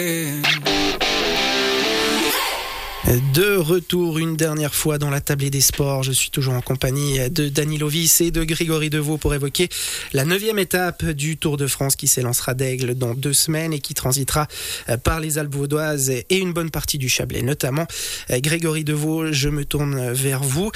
Yeah. De retour une dernière fois dans la tablée des sports. Je suis toujours en compagnie de Dani Lovis et de Grégory Deveau pour évoquer la neuvième étape du Tour de France qui s'élancera d'Aigle dans deux semaines et qui transitera par les Alpes vaudoises et une bonne partie du Chablais. Notamment, Grégory Deveau, je me tourne vers vous.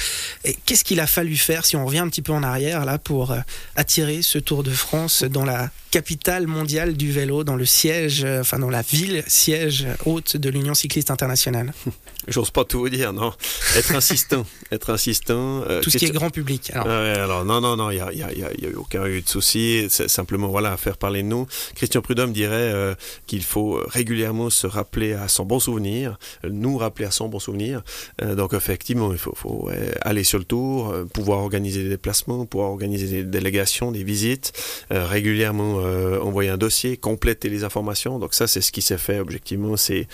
Qu'est-ce qu'il a fallu faire, si on revient un petit peu en arrière, là, pour attirer ce Tour de France dans la capitale mondiale du vélo, dans le siège, enfin dans la ville siège haute de l'Union cycliste internationale? J'ose pas tout vous dire, non. Être insistant, être insistant. Euh, tout ce qui est grand public. Alors, alors non, non, non, il y a, y, a, y a, eu aucun eu de souci. C'est simplement voilà, faire parler de nous. Christian Prudhomme dirait euh, qu'il faut régulièrement se rappeler à son bon souvenir, nous rappeler à son bon souvenir. Euh, donc effectivement, il faut, faut aller sur le tour, euh, pouvoir organiser des déplacements, pouvoir organiser des délégations, des visites, euh, régulièrement envoyer un dossier, compléter les informations. Donc ça, c'est ce qui s'est fait objectivement ces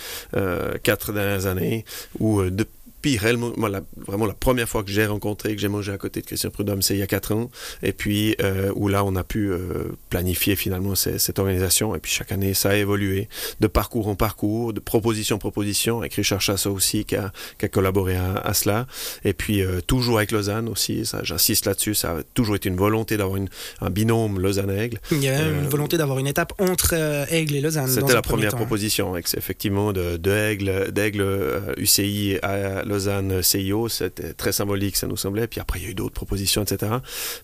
quatre dernières années où euh, de puis réellement, moi, la, vraiment la première fois que j'ai rencontré, que j'ai mangé à côté de Christian Prudhomme, c'est il y a quatre ans. Et puis euh, où là, on a pu euh, planifier finalement cette organisation. Et puis chaque année, ça a évolué de parcours en parcours, de proposition en proposition, avec Richard Chassot aussi qui a, qui a collaboré à, à, cela. Et puis euh, toujours avec Lausanne aussi, j'insiste là-dessus, ça a toujours été une volonté d'avoir un binôme Lausanne-Aigle. Il y a une volonté d'avoir une étape entre Aigle et Lausanne. C'était la première proposition, effectivement, de, de Aigle, d'Aigle UCI à Lausanne CIO, c'était très symbolique, ça nous semblait. Puis après, il y a eu d'autres propositions, etc.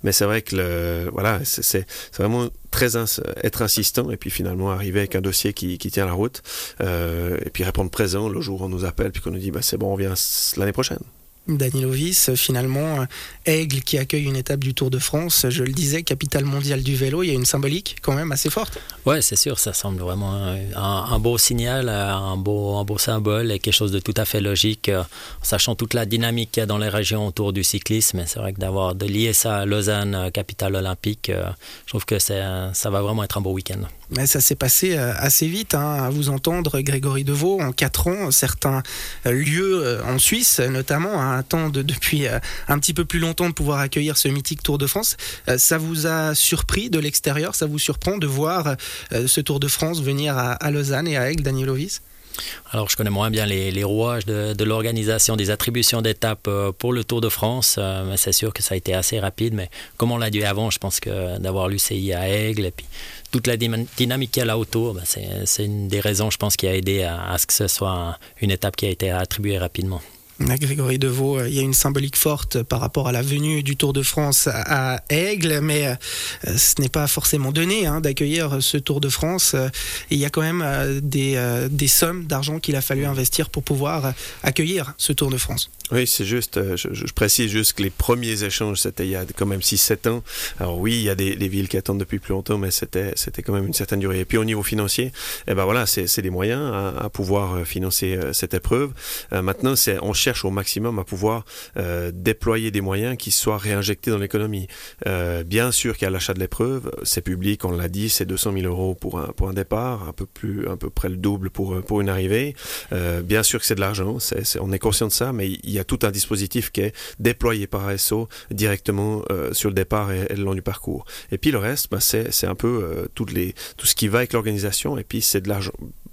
Mais c'est vrai que voilà, c'est vraiment très être insistant et puis finalement arriver avec un dossier qui, qui tient la route euh, et puis répondre présent le jour où on nous appelle puis qu'on nous dit bah, c'est bon, on vient l'année prochaine. Danilovis, finalement, Aigle qui accueille une étape du Tour de France, je le disais, capitale mondiale du vélo, il y a une symbolique quand même assez forte. Ouais, c'est sûr, ça semble vraiment un, un, beau signal, un beau, un beau symbole et quelque chose de tout à fait logique, sachant toute la dynamique qu'il y a dans les régions autour du cyclisme. C'est vrai que d'avoir de lier ça à Lausanne, capitale olympique, je trouve que ça va vraiment être un beau week-end. Mais ça s'est passé assez vite, hein, à vous entendre, Grégory Deveau, en quatre ans, certains lieux en Suisse notamment, hein, attendent depuis un petit peu plus longtemps de pouvoir accueillir ce mythique Tour de France. Ça vous a surpris de l'extérieur? Ça vous surprend de voir ce Tour de France venir à, Lausanne et à Aigle, Danielovis alors, je connais moins bien les, rouages de, l'organisation des attributions d'étapes pour le Tour de France, c'est sûr que ça a été assez rapide. Mais comme on l'a dit avant, je pense que d'avoir l'UCI à Aigle et puis toute la dynamique qu'il y a là autour, ben c'est une des raisons, je pense, qui a aidé à ce que ce soit une étape qui a été attribuée rapidement. Grégory Deveau, il y a une symbolique forte par rapport à la venue du Tour de France à Aigle, mais ce n'est pas forcément donné hein, d'accueillir ce Tour de France. Il y a quand même des, sommes d'argent qu'il a fallu investir pour pouvoir accueillir ce Tour de France. Oui, c'est juste, je, précise juste que les premiers échanges, c'était il y a quand même 6-7 ans. Alors oui, il y a des, villes qui attendent depuis plus longtemps, mais c'était quand même une certaine durée. Et puis au niveau financier, eh ben voilà, c'est des moyens à, pouvoir financer cette épreuve. Euh, maintenant, c'est on cherche au maximum à pouvoir euh, déployer des moyens qui soient réinjectés dans l'économie. Euh, bien sûr qu'il y a l'achat de l'épreuve, c'est public, on l'a dit, c'est 200 000 euros pour un pour un départ, un peu plus, un peu près le double pour pour une arrivée. Euh, bien sûr que c'est de l'argent, on est conscient de ça, mais il y a tout un dispositif qui est déployé par ASO directement sur le départ et, le long du parcours. Et puis le reste, bah, c'est un peu les, tout ce qui va avec l'organisation. Et puis c'est de l'argent,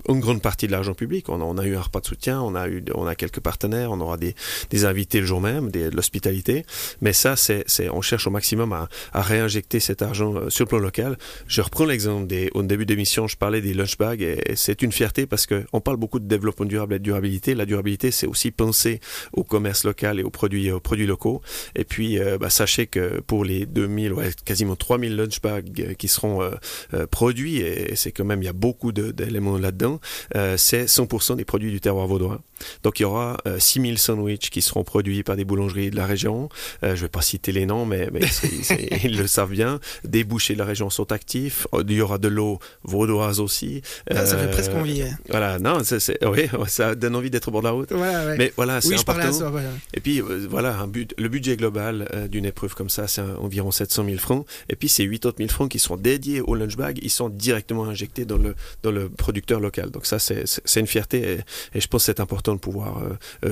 une grande partie de l'argent public. On a, eu un repas de soutien, on a eu, on a quelques partenaires, on aura des, des invités le jour même, des, de l'hospitalité. Mais ça, c'est, on cherche au maximum à, à, réinjecter cet argent euh, sur le plan local. Je reprends l'exemple des, au début d'émission, je parlais des lunch bags et, c'est une fierté parce que on parle beaucoup de développement durable et de durabilité. La durabilité, c'est aussi penser au commerce local et aux produits, aux produits locaux. Et puis, euh, bah, sachez que pour les 2000, ouais, quasiment 3000 lunch bags qui seront euh, euh, produits, et c'est quand même, il y a beaucoup d'éléments là-dedans, euh, c'est 100% des produits du terroir vaudois. Donc il y aura euh, 6000 sandwichs qui seront produits par des boulangeries de la région. Euh, je ne vais pas citer les noms, mais, mais c est, c est, ils le savent bien. Des bouchers de la région sont actifs. Il y aura de l'eau vaudoise aussi. Ah, ça fait presque envie. Hein. Voilà, non, est, oui, ça donne envie d'être au bord de la route. Ouais. Mais voilà, c'est oui, important. Ça, voilà. Et puis euh, voilà, un but, le budget global euh, d'une épreuve comme ça, c'est environ 700 000 francs. Et puis ces 8 autres 000 francs qui sont dédiés au lunch bag, ils sont directement injectés dans le, dans le producteur local. Donc ça, c'est une fierté et, je pense que c'est important de pouvoir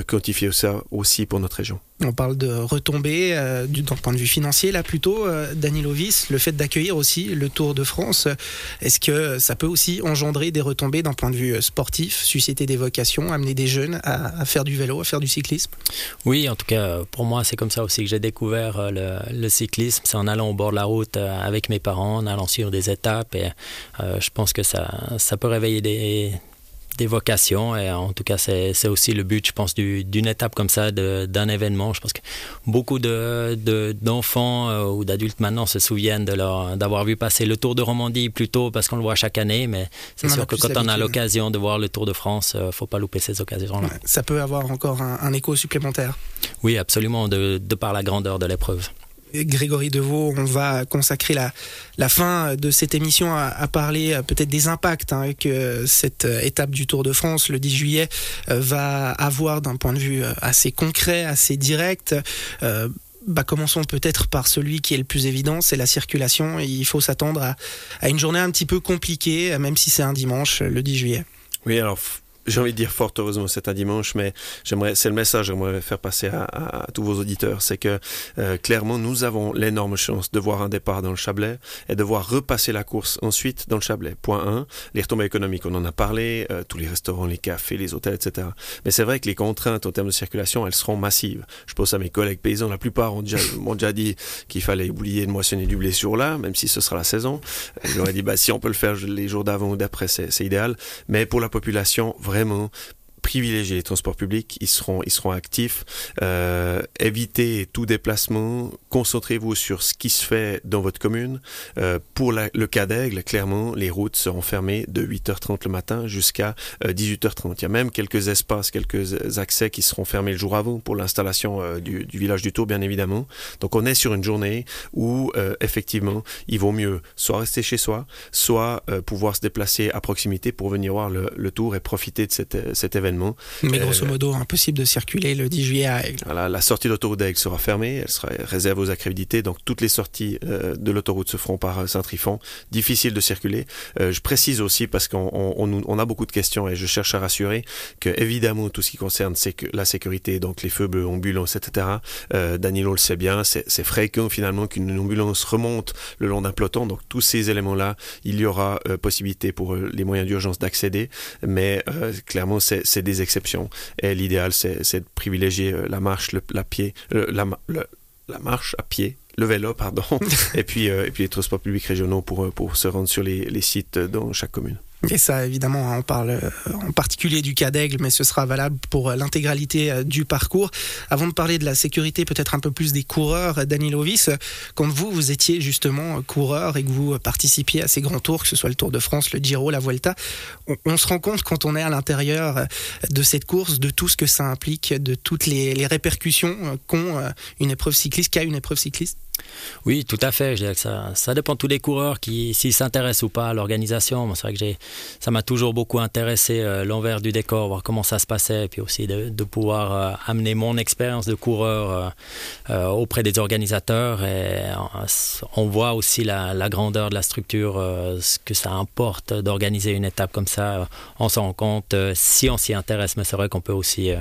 quantifier ça aussi pour notre région. On parle de retombées du, d'un point de vue financier, là plutôt, Danilovis, le fait d'accueillir aussi le Tour de France, est-ce que ça peut aussi engendrer des retombées d'un point de vue sportif, susciter des vocations, amener des jeunes à, faire du vélo, à faire du cyclisme? Oui, en tout cas, pour moi, c'est comme ça aussi que j'ai découvert le, le cyclisme. C'est en allant au bord de la route avec mes parents, en allant sur des étapes. Et euh, je pense que ça, ça peut réveiller des, des vocations. Et en tout cas c'est aussi le but je pense d'une étape comme ça d'un événement. Je pense que beaucoup d'enfants de, d'enfants euh, ou d'adultes maintenant se souviennent d'avoir vu passer le Tour de Romandie plus tôt parce qu'on le voit chaque année. Mais c'est sûr que quand on a l'occasion de voir le Tour de France euh, faut pas louper ces occasions là ça peut avoir encore un, écho supplémentaire. Oui absolument de, de par la grandeur de l'épreuve Grégory Deveau, on va consacrer la, la fin de cette émission à, parler euh, peut-être des impacts hein, que cette euh, étape du Tour de France le 10 juillet euh, va avoir d'un point de vue assez concret, assez direct. bah, commençons peut-être par celui qui est le plus évident, c'est la circulation. Il faut s'attendre à, à, une journée un petit peu compliquée, même si c'est un dimanche, le 10 juillet. Oui, alors j'ai envie de dire fort heureusement c'est un dimanche, mais j'aimerais, c'est le message que j'aimerais faire passer à, tous vos auditeurs, c'est que euh, clairement nous avons l'énorme chance de voir un départ dans le Chablais et de voir repasser la course ensuite dans le Chablais. Point 1, les retombées économiques, on en a parlé, euh, tous les restaurants, les cafés, les hôtels, etc. Mais c'est vrai que les contraintes en termes de circulation, elles seront massives. Je pense à mes collègues paysans, la plupart ont déjà, m'ont déjà dit qu'il fallait oublier de moissonner du blé sur là, même si ce sera la saison. Leur ai dit, bah si on peut le faire les jours d'avant ou d'après, c'est, c'est idéal. Mais pour la population, vraiment privilégier les transports publics, ils seront, ils seront actifs. Euh, évitez tout déplacement, concentrez-vous sur ce qui se fait dans votre commune. Euh, pour le cas d'Aigle, clairement, les routes seront fermées de 8h30 le matin jusqu'à 18h30. Euh, Il y a même quelques espaces, quelques accès qui seront fermés le jour avant pour l'installation euh, du, du, village du Tour, bien évidemment. Donc on est sur une journée où, euh, effectivement, il vaut mieux soit rester chez soi, soit pouvoir se déplacer à proximité pour venir voir le, le Tour et profiter de cet, cet événement mais grosso euh, modo, impossible de circuler le 10 juillet à Aigle. Voilà, la sortie de l'autoroute d'Aigle sera fermée, elle sera réservée aux accrédités, donc toutes les sorties euh, de l'autoroute se feront par Saint-Trifon. Difficile de circuler. Euh, je précise aussi, parce qu'on on, a beaucoup de questions et je cherche à rassurer, que évidemment, tout ce qui concerne la sécurité, donc les feux bleus, ambulances, etc., Danilo le sait bien, c'est fréquent finalement qu'une ambulance remonte le long d'un peloton, donc tous ces éléments-là, il y aura possibilité pour les moyens d'urgence d'accéder, mais clairement, c'est des exceptions. Et l'idéal, c'est de privilégier euh, la marche, le, la pied, euh, la, la marche à pied le vélo, pardon, et puis euh, et puis les transports publics régionaux pour pour se rendre sur les, les sites dans chaque commune. Et ça, évidemment, on parle euh, en particulier du cas d'Aigle, mais ce sera valable pour euh, l'intégralité euh, du parcours. Avant de parler de la sécurité, peut-être un peu plus des coureurs, Danilovis, quand vous, vous étiez justement coureur et que vous participiez à ces grands tours, que ce soit le Tour de France, le Giro, la Vuelta, on, se rend compte quand on est à l'intérieur de cette course, de tout ce que ça implique, de toutes les, les répercussions qu'ont une épreuve cycliste, qu'a une épreuve cycliste? Oui, tout à fait. Ça, ça dépend de tous les coureurs qui s'ils s'intéressent ou pas à l'organisation. C'est vrai que ça m'a toujours beaucoup intéressé euh, l'envers du décor, voir comment ça se passait, et puis aussi de, pouvoir euh, amener mon expérience de coureur euh, auprès des organisateurs. On voit aussi la, la grandeur de la structure, ce que ça importe d'organiser une étape comme ça. On s'en rend compte si on s'y intéresse, mais c'est vrai qu'on peut aussi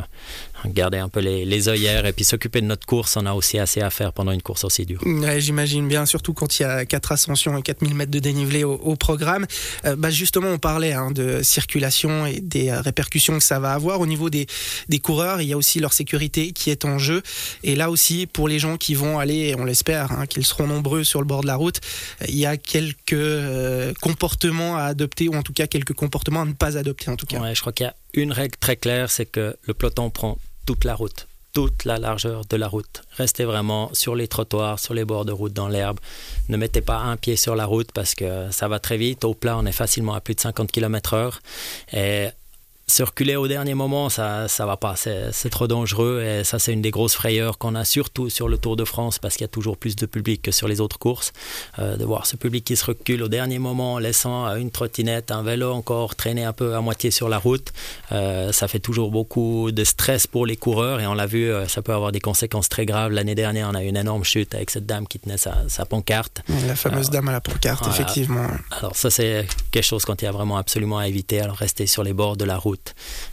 garder un peu les, les œillères et puis s'occuper de notre course. On a aussi assez à faire pendant une course aussi dure. J'imagine bien, surtout quand il y a 4 ascensions et 4000 mètres de dénivelé au, programme. Euh, bah justement, on parlait hein, de circulation et des euh, répercussions que ça va avoir. Au niveau des, des coureurs, il y a aussi leur sécurité qui est en jeu. Et là aussi, pour les gens qui vont aller, on l'espère, hein, qu'ils seront nombreux sur le bord de la route, il y a quelques euh, comportements à adopter, ou en tout cas quelques comportements à ne pas adopter en tout cas. Ouais, je crois qu'il y a une règle très claire, c'est que le peloton prend toute la route toute la largeur de la route. Restez vraiment sur les trottoirs, sur les bords de route, dans l'herbe. Ne mettez pas un pied sur la route parce que ça va très vite. Au plat, on est facilement à plus de 50 km/h. Et se reculer au dernier moment, ça ça va pas, c'est trop dangereux et ça c'est une des grosses frayeurs qu'on a surtout sur le Tour de France parce qu'il y a toujours plus de public que sur les autres courses. Euh, de voir ce public qui se recule au dernier moment, laissant une trottinette, un vélo encore traîner un peu à moitié sur la route, euh, ça fait toujours beaucoup de stress pour les coureurs et on l'a vu, euh, ça peut avoir des conséquences très graves. L'année dernière, on a eu une énorme chute avec cette dame qui tenait sa, sa pancarte. La fameuse dame à la pancarte, effectivement. Alors ça c'est quelque chose quand il y a vraiment absolument à éviter, alors rester sur les bords de la route.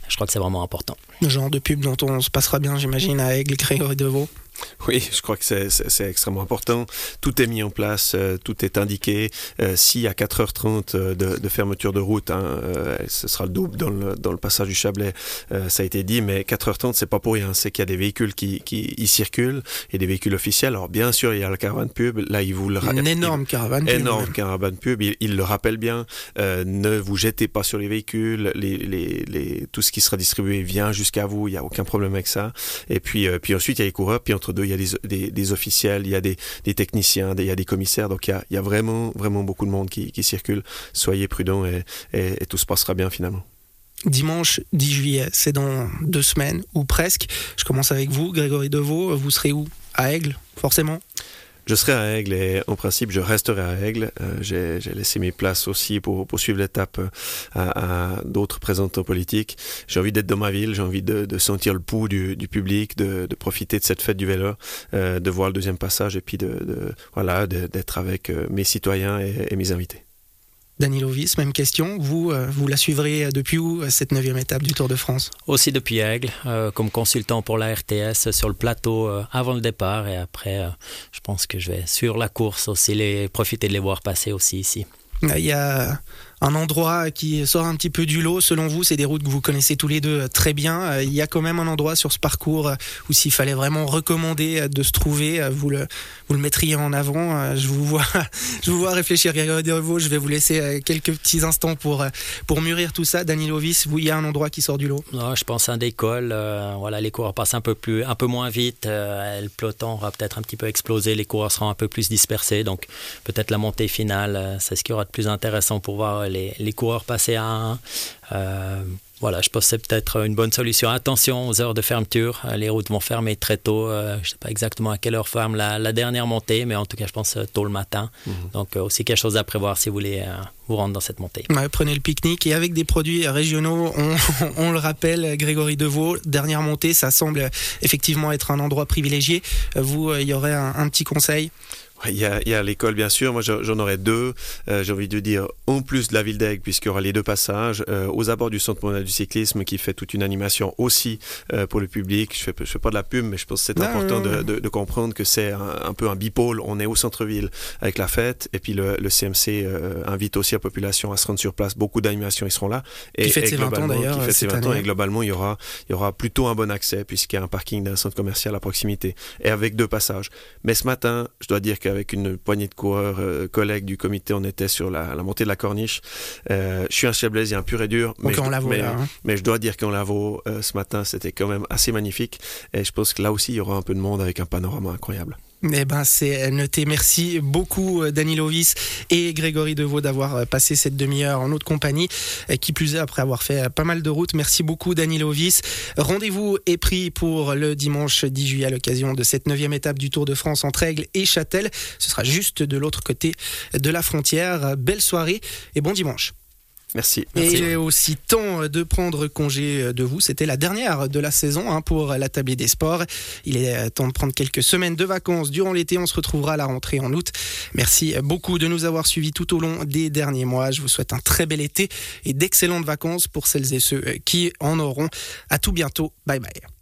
Je crois que c'est vraiment important. Le genre de pub dont on se passera bien, j'imagine, à Aigle, Grégory Deveau. Oui, je crois que c'est extrêmement important. Tout est mis en place, euh, tout est indiqué. Euh, si à 4h30 euh, de, de, fermeture de route, hein, ce sera le double dans le, dans le passage du Chablais, ça a été dit, mais 4h30, c'est pas pour rien. C'est qu'il y a des véhicules qui, qui y circulent et des véhicules officiels. Alors bien sûr, il y a la caravane pub. Là, il vous le Une énorme caravane pub. Énorme caravane pub. Il, il, le rappelle bien. ne vous jetez pas sur les véhicules. Les, les, les, tout ce qui sera distribué vient jusqu'à vous. Il n'y a aucun problème avec ça. Et puis, puis ensuite, il y a les coureurs. Puis entre il y a des, officiels, il y a des, techniciens, il y a des commissaires. Donc il y a, vraiment, vraiment beaucoup de monde qui, circule. Soyez prudents et, et, et tout se passera bien finalement. Dimanche 10 juillet, c'est dans deux semaines ou presque. Je commence avec vous, Grégory Deveau. Vous serez où? À Aigle, forcément? Je serai à Aigle et en principe je resterai à Aigle. Euh, J'ai laissé mes places aussi pour, suivre l'étape à, à d'autres présentants politiques. J'ai envie d'être dans ma ville, j'ai envie de, sentir le pouls du, public, de, profiter de cette fête du vélo, euh, de voir le deuxième passage et puis de, voilà d'être avec euh, mes citoyens et, et mes invités. Daniel Ovis, même question. Vous, euh, vous la suivrez depuis où cette neuvième étape du Tour de France? Aussi depuis Aigle, euh, comme consultant pour la RTS sur le plateau euh, avant le départ et après, euh, je pense que je vais sur la course aussi les profiter de les voir passer aussi ici. Il y a un endroit qui sort un petit peu du lot selon vous C'est des routes que vous connaissez tous les deux très bien. Il y a quand même un endroit sur ce parcours où s'il fallait vraiment recommander de se trouver, vous le, mettriez en avant. Je vous vois, je vous vois réfléchir. Je vais vous laisser quelques petits instants pour, pour mûrir tout ça. Daniel Ovis, vous, il y a un endroit qui sort du lot non, Je pense à d'école. Euh, voilà, les coureurs passent un peu, plus, un peu moins vite. Euh, le peloton aura peut-être un petit peu explosé. Les coureurs seront un peu plus dispersés. Donc peut-être la montée finale, c'est ce qui aura de plus intéressant pour voir les, les coureurs passer à 1. Euh, voilà, je pense que c'est peut-être une bonne solution. Attention aux heures de fermeture. Les routes vont fermer très tôt. Euh, je ne sais pas exactement à quelle heure ferme la, la, dernière montée, mais en tout cas, je pense tôt le matin. -hmm. Donc, euh, aussi quelque chose à prévoir si vous voulez euh, vous rendre dans cette montée. Ouais, prenez le pique-nique et avec des produits régionaux, on, on, le rappelle, Grégory Deveau, dernière montée, ça semble effectivement être un endroit privilégié. Vous, il y aurait un, un petit conseil? Il y a, l'école, bien sûr. Moi, j'en aurais deux. Euh, J'ai envie de dire, en plus de la ville d'Aigle, puisqu'il y aura les deux passages, euh, aux abords du Centre mondial du cyclisme, qui fait toute une animation aussi euh, pour le public. Je fais, je fais pas de la pub, mais je pense que c'est important de, de, de, comprendre que c'est un, un, peu un bipôle. On est au centre-ville avec la fête, et puis le, le CMC invite aussi la population à se rendre sur place. Beaucoup d'animations, ils seront là. Et, qui fait ses 20 ans, d'ailleurs. Qui fait ses 20 ans, et globalement, il y aura, il y aura plutôt un bon accès, puisqu'il y a un parking d'un centre commercial à proximité, et avec deux passages. Mais ce matin, je dois dire qu'avec une poignée de coureurs, euh, collègues du comité, on était sur la, la montée de la corniche. Euh, je suis un Chablaisien un pur et dur, mais, okay, je, mais, là, hein. mais, je dois dire qu'en Lavaux, euh, ce matin, c'était quand même assez magnifique. Et je pense que là aussi, il y aura un peu de monde avec un panorama incroyable. Eh ben, c'est noté. Merci beaucoup, Dani Lovis et Grégory Deveau, d'avoir passé cette demi-heure en notre compagnie. Qui plus est, après avoir fait pas mal de routes. Merci beaucoup, Dani Lovis. Rendez-vous est pris pour le dimanche 10 juillet à l'occasion de cette neuvième étape du Tour de France entre Aigle et Châtel. Ce sera juste de l'autre côté de la frontière. Belle soirée et bon dimanche. Merci. Et il est aussi temps de prendre congé de vous. C'était la dernière de la saison hein, pour la tablée des sports. Il est temps de prendre quelques semaines de vacances durant l'été. On se retrouvera à la rentrée en août. Merci beaucoup de nous avoir suivis tout au long des derniers mois. Je vous souhaite un très bel été et d'excellentes vacances pour celles et ceux qui en auront. À tout bientôt. Bye bye.